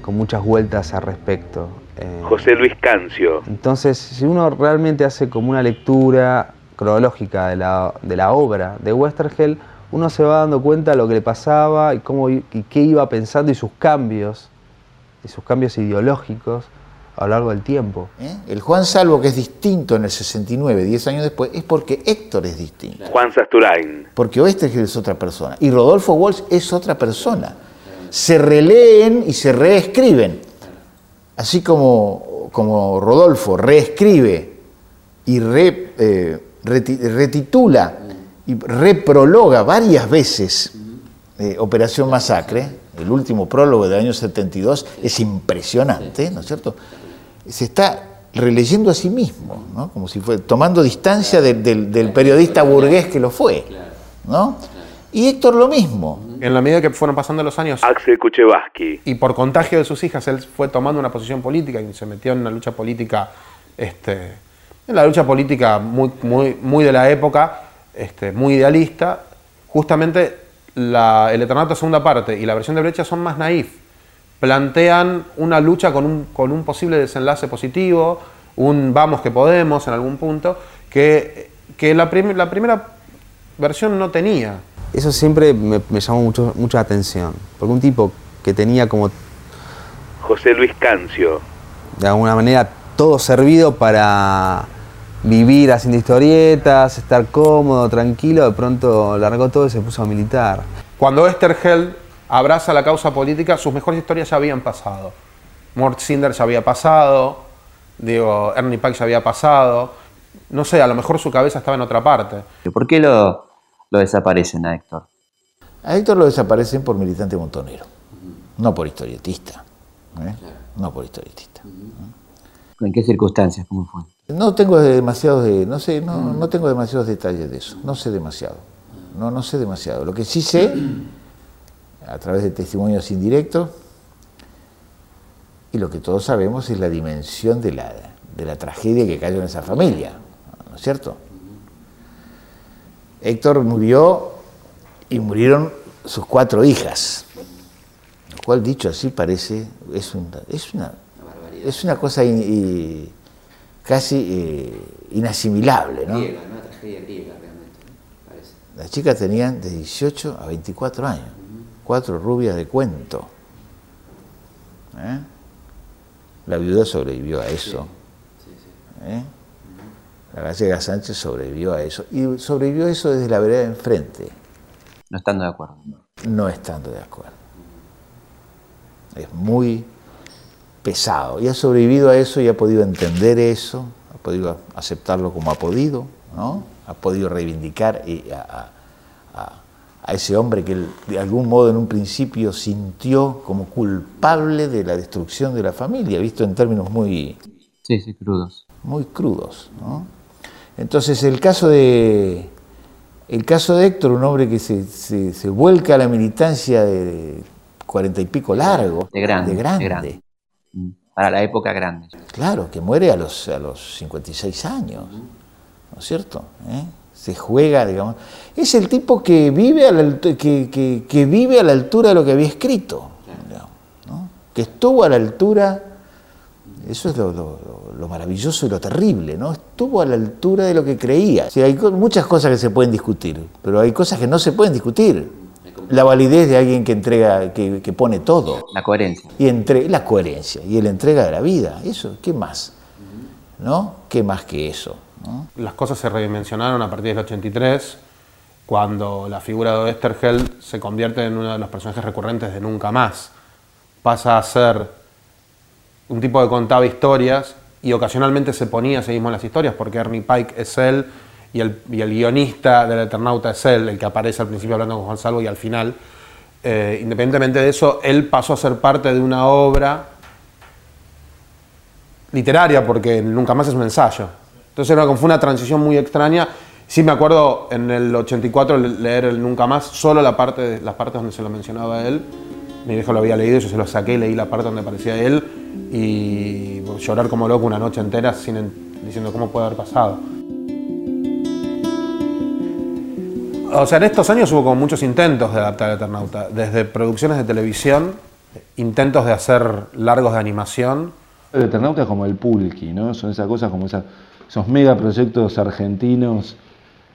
S9: con muchas vueltas al respecto. Eh,
S7: José Luis Cancio.
S9: Entonces, si uno realmente hace como una lectura cronológica de la, de la obra de Westergeld, uno se va dando cuenta de lo que le pasaba y, cómo, y qué iba pensando y sus cambios, y sus cambios ideológicos a lo largo del tiempo.
S4: ¿eh? El Juan Salvo que es distinto en el 69, 10 años después, es porque Héctor es distinto.
S7: Juan Sasturain.
S4: Porque Oestergeld es otra persona y Rodolfo Walsh es otra persona. se releen y se reescriben. Así como, como Rodolfo reescribe y re, eh, reti- retitula y reprologa varias veces eh, Operación Masacre, el último prólogo del año 72, es impresionante, ¿no es cierto? Se está releyendo a sí mismo, ¿no? Como si fue tomando distancia de- del, del periodista burgués que lo fue, ¿no? Y Héctor lo mismo.
S6: En la medida que fueron pasando los años
S7: Axel Kuchevaski.
S6: y por contagio de sus hijas, él fue tomando una posición política y se metió en una lucha política, este, en la lucha política muy, muy, muy de la época, este, muy idealista. Justamente la, el Eternauta segunda parte y la versión de Brecha son más naif. Plantean una lucha con un, con un posible desenlace positivo, un vamos que podemos en algún punto, que, que la, prim- la primera versión no tenía.
S9: Eso siempre me, me llamó mucho, mucha atención, porque un tipo que tenía como
S7: José Luis Cancio.
S9: de alguna manera todo servido para vivir haciendo historietas, estar cómodo, tranquilo, de pronto largó todo y se puso a militar.
S6: Cuando Esther Held abraza la causa política, sus mejores historias ya habían pasado. Mort Cinder ya había pasado, digo, Ernie Pike ya había pasado. No sé, a lo mejor su cabeza estaba en otra parte.
S10: ¿Por qué lo, lo desaparecen a Héctor?
S4: A Héctor lo desaparecen por militante montonero, no por historietista. ¿eh? No por historietista.
S10: ¿En qué circunstancias? ¿Cómo fue?
S4: No tengo demasiados, de- no sé, no, no tengo demasiados detalles de eso. No sé demasiado. No, no sé demasiado. Lo que sí sé, a través de testimonios indirectos, y lo que todos sabemos es la dimensión de la, de la tragedia que cayó en esa familia, ¿no es cierto? Héctor murió y murieron sus cuatro hijas, lo cual dicho así parece, es, un- es, una, es una cosa in- casi eh, inasimilable, ¿no?
S1: una tragedia griega realmente, parece.
S4: Las chicas tenían de 18 a 24 años, cuatro rubias de cuento. ¿Eh? La viuda sobrevivió a eso. ¿Eh? La gallega Sánchez sobrevivió a eso. Y sobrevivió a eso desde la vereda de enfrente,
S10: No estando de acuerdo.
S4: no estando de acuerdo. Es muy pesado. Y ha sobrevivido a eso y ha podido entender eso, ha podido aceptarlo como ha podido, ¿no? Ha podido reivindicar y a, a- a- a ese hombre que de algún modo en un principio sintió como culpable de la destrucción de la familia, visto en términos muy,
S10: Sí, sí, crudos.
S4: muy crudos. ¿no? Entonces el caso de el caso de Héctor, un hombre que se, se- se vuelca a la militancia de cuarenta y pico largo,
S10: De grande.
S4: de grande,
S10: de grande. Mm, Para la época grande.
S4: claro, que muere a los, a los 56 años, ¿no es cierto? ¿Eh? Se juega, digamos. Es el tipo que vive a la, que, que- que vive a la altura de lo que había escrito, digamos, ¿no? que estuvo a la altura Eso es lo, lo- lo- lo maravilloso y lo terrible, ¿no? Estuvo a la altura de lo que creía. Sí, hay co- muchas cosas que se pueden discutir, pero hay cosas que no se pueden discutir. La validez de alguien que entrega, que, que pone todo.
S10: La coherencia.
S4: Y entre, la coherencia y la entrega de la vida. Eso, ¿qué más? ¿No? ¿Qué más que eso?
S6: Las cosas se redimensionaron a partir del 83, cuando la figura de Estergeld se convierte en uno de los personajes recurrentes de Nunca Más. Pasa a ser un tipo que contaba historias y ocasionalmente se ponía a sí mismo en las historias, porque Ernie Pike es él y el, y el guionista del Eternauta es él, el que aparece al principio hablando con Juan Salvo y al final. Eh, independientemente de eso, él pasó a ser parte de una obra literaria, porque nunca más es un ensayo. Entonces era fue una transición muy extraña. Sí me acuerdo en el 84 le- leer el Nunca Más, solo la parte las partes donde se lo mencionaba a él. Mi viejo lo había leído, yo se lo saqué, leí la parte donde aparecía él y llorar como loco una noche entera sin, en- diciendo cómo puede haber pasado. O sea, en estos años hubo como muchos intentos de adaptar el Eternauta, desde producciones de televisión, intentos de hacer largos de animación,
S8: El Eternauta es como el Pulqui, ¿no? Son esas cosas como esa- esos megaproyectos argentinos,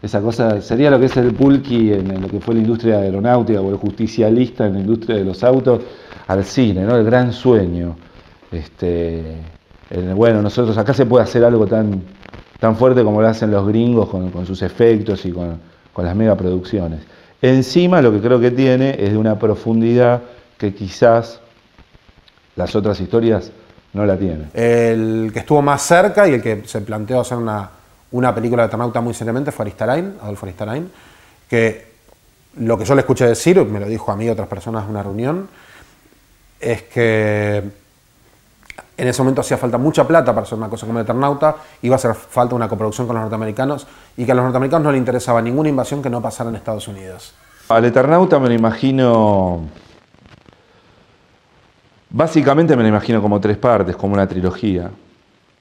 S8: esa cosa, sería lo que es el Pulqui en, lo que fue la industria aeronáutica o el justicialista en la industria de los autos, al cine, ¿no? El gran sueño. Este, bueno, nosotros acá se puede hacer algo tan, tan fuerte como lo hacen los gringos con, con sus efectos y con, con las megaproducciones. Encima lo que creo que tiene es de una profundidad que quizás las otras historias no la tienen.
S6: El que estuvo más cerca y el que se planteó hacer una, una película de Eternauta muy seriamente fue Aristarain, Adolfo Aristarain, que lo que yo le escuché decir, me lo dijo a mí y otras personas en una reunión, es que en ese momento hacía falta mucha plata para hacer una cosa como el Eternauta, iba a hacer falta una coproducción con los norteamericanos y que a los norteamericanos no les interesaba ninguna invasión que no pasara en Estados Unidos.
S8: Al Eternauta me lo imagino. Básicamente me lo imagino como tres partes, como una trilogía,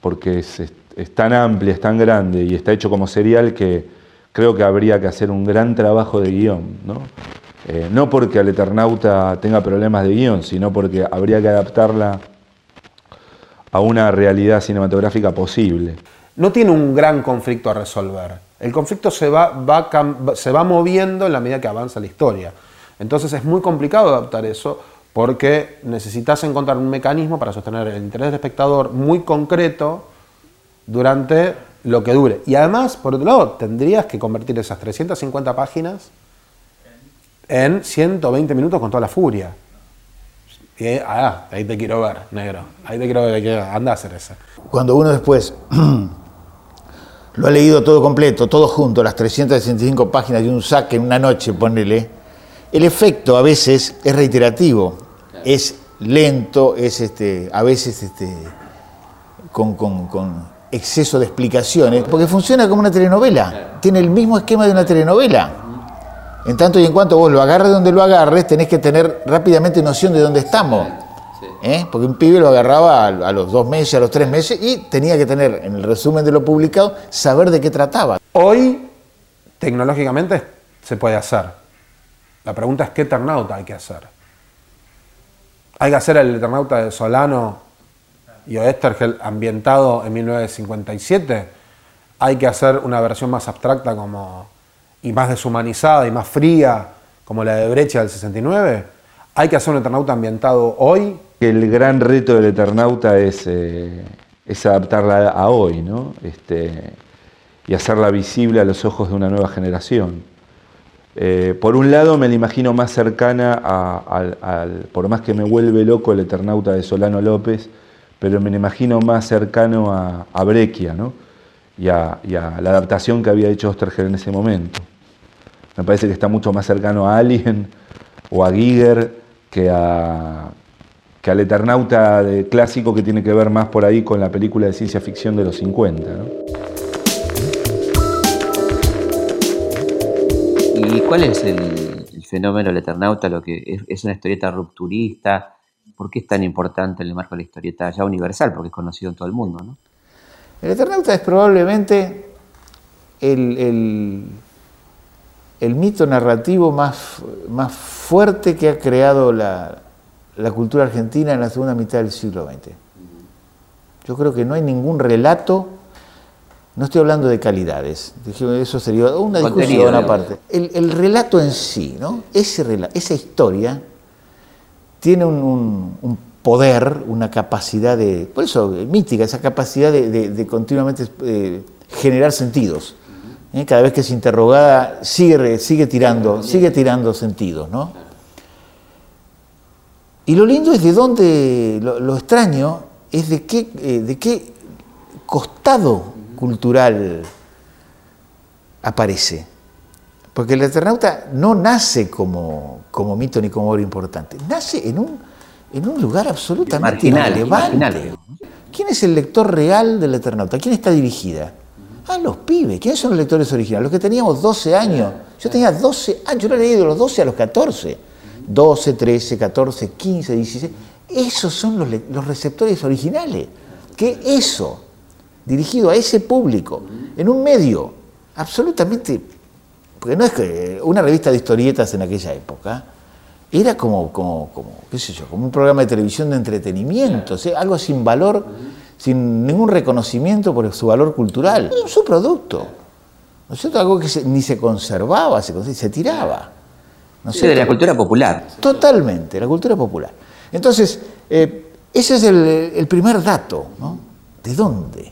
S8: porque es, tan amplia, es tan grande y está hecho como serial que creo que habría que hacer un gran trabajo de guion. ¿no? Eh, no porque al Eternauta tenga problemas de guion, sino porque habría que adaptarla a una realidad cinematográfica posible.
S6: no tiene un gran conflicto a resolver. El conflicto se va, va se va moviendo en la medida que avanza la historia. Entonces es muy complicado adaptar eso porque necesitas encontrar un mecanismo para sostener el interés del espectador muy concreto durante lo que dure. Y además, por otro lado, tendrías que convertir esas 350 páginas en 120 minutos con toda la furia. Y ah, ahí te quiero ver, negro. Ahí te quiero ver, anda a hacer esa.
S4: Cuando uno después lo ha leído todo completo, todo junto, las 365 páginas de un saque en una noche, ponele, el efecto a veces es reiterativo, es lento, es este, a veces este, con, con- con exceso de explicaciones, porque funciona como una telenovela, tiene el mismo esquema de una telenovela. En tanto y en cuanto vos lo agarres donde lo agarres, tenés que tener rápidamente noción de dónde estamos. ¿eh? Porque un pibe lo agarraba a, a los dos meses, a los tres meses, y tenía que tener, en el resumen de lo publicado, saber de qué trataba.
S6: Hoy, tecnológicamente, se puede hacer. La pregunta es qué Eternauta hay que hacer. Hay que hacer el Eternauta de Solano y Oestergel ambientado en 1957. Hay que hacer una versión más abstracta como, y más deshumanizada y más fría como la de Brecha del 69. Hay que hacer un Eternauta ambientado hoy.
S8: El gran reto del Eternauta es, eh, es adaptarla a hoy, ¿no? Este, y hacerla visible a los ojos de una nueva generación. Eh, por un lado me la imagino más cercana a- al, por más que me vuelve loco el Eternauta de Solano López, pero me la imagino más cercano a, a Breccia, ¿no? Y a, la adaptación que había hecho Ostergel en ese momento. Me parece que está mucho más cercano a Alien o a Giger que, a, al Eternauta clásico que tiene que ver más por ahí con la película de ciencia ficción de los 50. ¿no?
S1: ¿Y cuál es el, fenómeno del Eternauta? Lo que es, una historieta rupturista. ¿Por qué es tan importante en el marco de la historieta ya universal? Porque es conocido en todo el mundo.
S4: El Eternauta es probablemente el, mito narrativo más, más fuerte que ha creado la, la cultura argentina en la segunda mitad del siglo XX. Yo creo que no hay ningún relato, no estoy hablando de calidades, eso sería una discusión aparte. El, el relato en sí, ¿no? Ese esa historia tiene un, un- un poder, una capacidad de, por eso mítica, esa capacidad de, de- de continuamente eh, generar sentidos. ¿eh? Cada vez que es interrogada sigue, sigue tirando, sigue tirando sentidos, ¿no? Y lo lindo es de dónde, lo, lo extraño es de qué, eh, de qué costado cultural aparece. Porque el Eternauta no nace como, como mito ni como obra importante, nace en un, en un lugar absolutamente
S1: Marginal,
S4: irrelevante.
S1: marginal.
S4: ¿Quién es el lector real del Eternauta? ¿A quién está dirigida? A los pibes. ¿Quiénes son los lectores originales? Los que teníamos 12 años. Yo tenía 12 años, yo lo he leído de los 12 a los 14. 12, 13, 14, 15, 16. Esos son los, los receptores originales. Que eso, dirigido a ese público, en un medio absolutamente porque no es que una revista de historietas en aquella época era como, como, como, qué sé yo, como un programa de televisión de entretenimiento, o sea, algo sin valor, sin ningún reconocimiento por su valor cultural. Era un subproducto. ¿No es cierto? Algo que se- ni se conservaba, se, tiraba. ¿No es
S1: de la cultura popular.
S4: Totalmente, la cultura popular. Entonces, eh, ese es el, el primer dato, ¿no? ¿De dónde?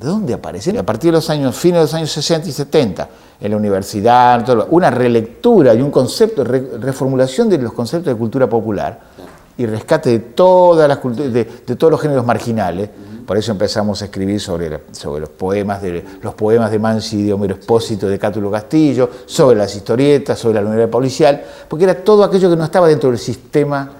S4: ¿De dónde aparece? A partir de los años, fines de los años 60 y 70, en la universidad, una relectura y un concepto, re- reformulación de los conceptos de cultura popular, y rescate de, todas las de, de todos los géneros marginales. Por eso empezamos a escribir sobre, sobre los, poemas de, los poemas de Mansi, de Homero Espósito, de Cátulo Castillo, sobre las historietas, sobre la novela policial, porque era todo aquello que no estaba dentro del sistema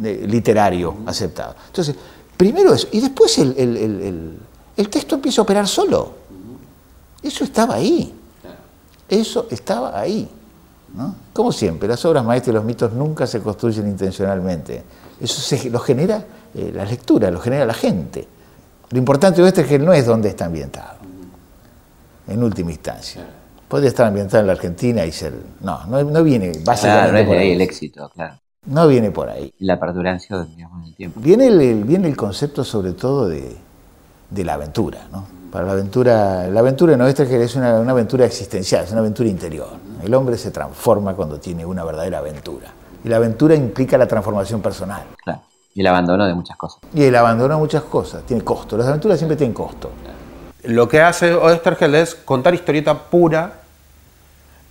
S4: literario aceptado. Entonces, primero eso, y después el- el texto empieza a operar solo. Eso estaba ahí. Eso estaba ahí. ¿no? Como siempre, las obras maestras y los mitos nunca se construyen intencionalmente. Eso se, lo genera eh, la lectura, lo genera la gente. Lo importante de esto es que no es dónde está ambientado, en última instancia. Puede estar ambientado en la Argentina y ser... No, no, no viene básicamente
S10: Claro, no es
S4: por
S10: ahí el éxito, claro.
S4: No viene por ahí.
S10: La perdurancia, digamos, en el tiempo.
S4: Viene el, el- viene el concepto sobre todo de, de la aventura, ¿no? Para la aventura, la aventura en Oestergel es una, una aventura existencial, es una aventura interior. El hombre se transforma cuando tiene una verdadera aventura. Y la aventura implica la transformación personal.
S10: Claro. Y el abandono de muchas cosas.
S4: Y el abandono de muchas cosas, tiene costo. Las aventuras siempre tienen costo.
S6: Lo que hace Oestergel es contar historieta pura,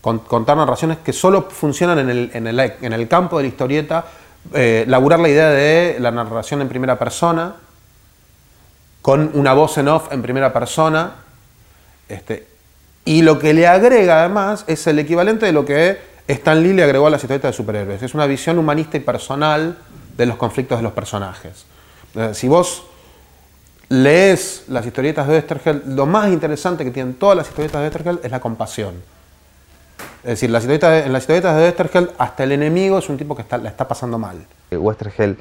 S6: con- contar narraciones que solo funcionan en el, en el- en el campo de la historieta, eh, laburar la idea de la narración en primera persona, con una voz en off en primera persona, este, y lo que le agrega además es el equivalente de lo que Stan Lee le agregó a las historietas de superhéroes. Es una visión humanista y personal de los conflictos de los personajes. Eh, Si vos lees las historietas de Oestergel, lo más interesante que tienen todas las historietas de Oestergel es la compasión. Es decir, las historietas en las historietas de Oestergel, hasta el enemigo es un tipo que está, la está pasando mal.
S9: Westergel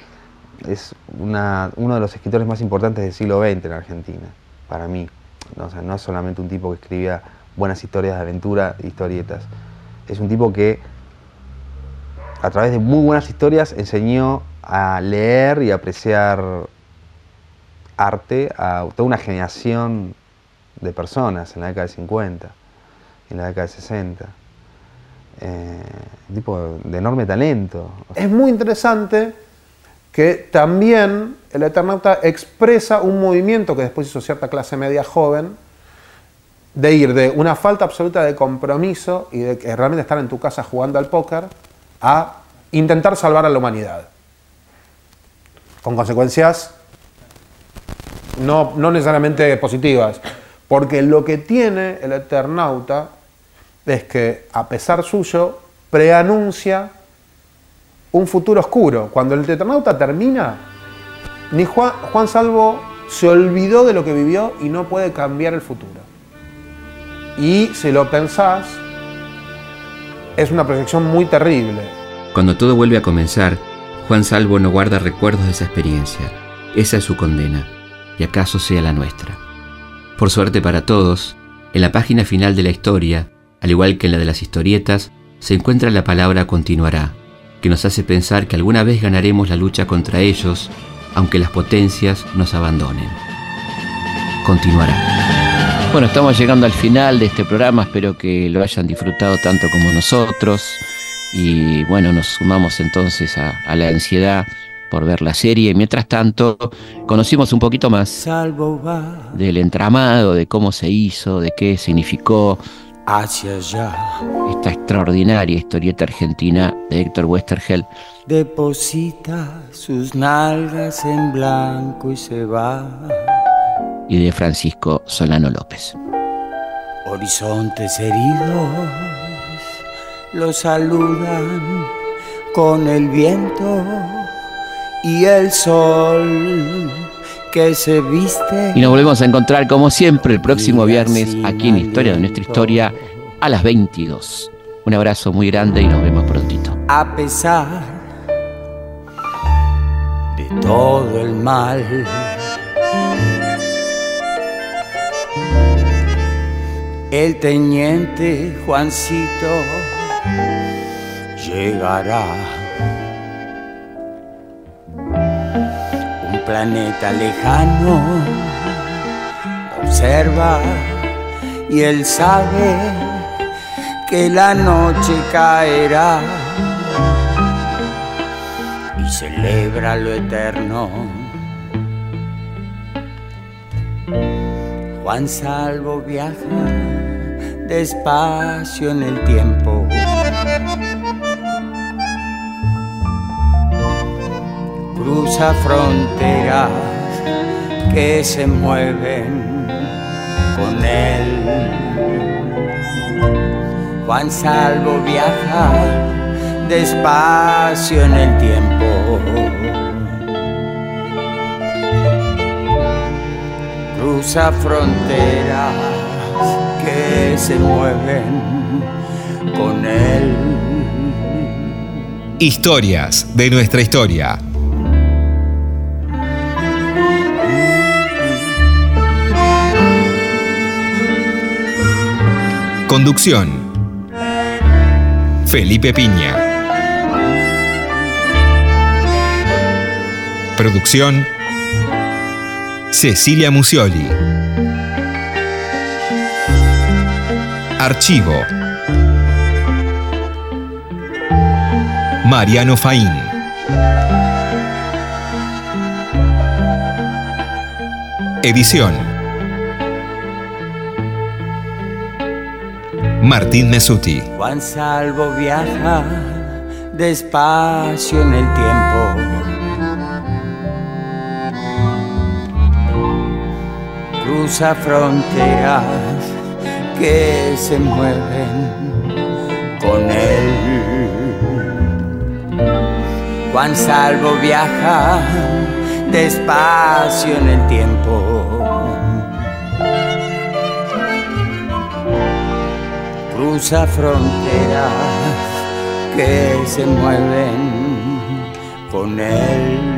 S9: es uno de los escritores más importantes del siglo XX en Argentina, para mí. No, sea, no es solamente un tipo que escribía buenas historias de aventura, historietas. Es un tipo que a través de muy buenas historias enseñó a leer y apreciar arte a toda una generación de personas en la década del 50, en la década del 60. Eh, un tipo de enorme talento.
S6: Es muy interesante que también el Eternauta expresa un movimiento que después hizo cierta clase media joven, de ir de una falta absoluta de compromiso y de que realmente estar en tu casa jugando al póker a intentar salvar a la humanidad. Con consecuencias no, no necesariamente positivas. Porque lo que tiene el Eternauta es que, a pesar suyo, preanuncia un futuro oscuro. Cuando el Eternauta termina, ni Juan, Juan Salvo se olvidó de lo que vivió y no puede cambiar el futuro. Y si lo pensás, es una proyección muy terrible.
S1: Cuando todo vuelve a comenzar, Juan Salvo no guarda recuerdos de esa experiencia. Esa es su condena, y acaso sea la nuestra. Por suerte para todos, en la página final de la historia, al igual que en la de las historietas, se encuentra la palabra continuará, que nos hace pensar que alguna vez ganaremos la lucha contra ellos, aunque las potencias nos abandonen. Continuará. Bueno, estamos llegando al final de este programa, espero que lo hayan disfrutado tanto como nosotros. Y bueno, nos sumamos entonces a, a la ansiedad por ver la serie. Mientras tanto, conocimos un poquito más
S15: Salvo va
S1: del entramado, de cómo se hizo, de qué significó
S15: hacia allá,
S1: esta extraordinaria historieta argentina de Héctor Westergel.
S15: deposita sus nalgas en blanco y se va.
S1: y de Francisco Solano López.
S15: Horizontes heridos los saludan con el viento y el sol que se viste.
S1: Y nos volvemos a encontrar como siempre el próximo viernes aquí en Historia de nuestra historia a las 22. Un abrazo muy grande y nos vemos prontito.
S15: a pesar de todo el mal. El teniente Juancito llegará. Planeta lejano observa y él sabe que la noche caerá y celebra lo eterno. Juan Salvo viaja despacio en el tiempo. Cruza fronteras que se mueven con él. Juan Salvo viaja despacio en el tiempo. Cruza fronteras que se mueven con él.
S2: Historias de nuestra historia. Conducción. Felipe Piña. Producción. Cecilia Musioli. Archivo. Mariano Faín. Edición. Martín Mesuti.
S15: Juan Salvo viaja despacio en el tiempo. Cruza fronteras que se mueven con él. Juan Salvo viaja despacio en el tiempo. Cruza fronteras que se mueven con él.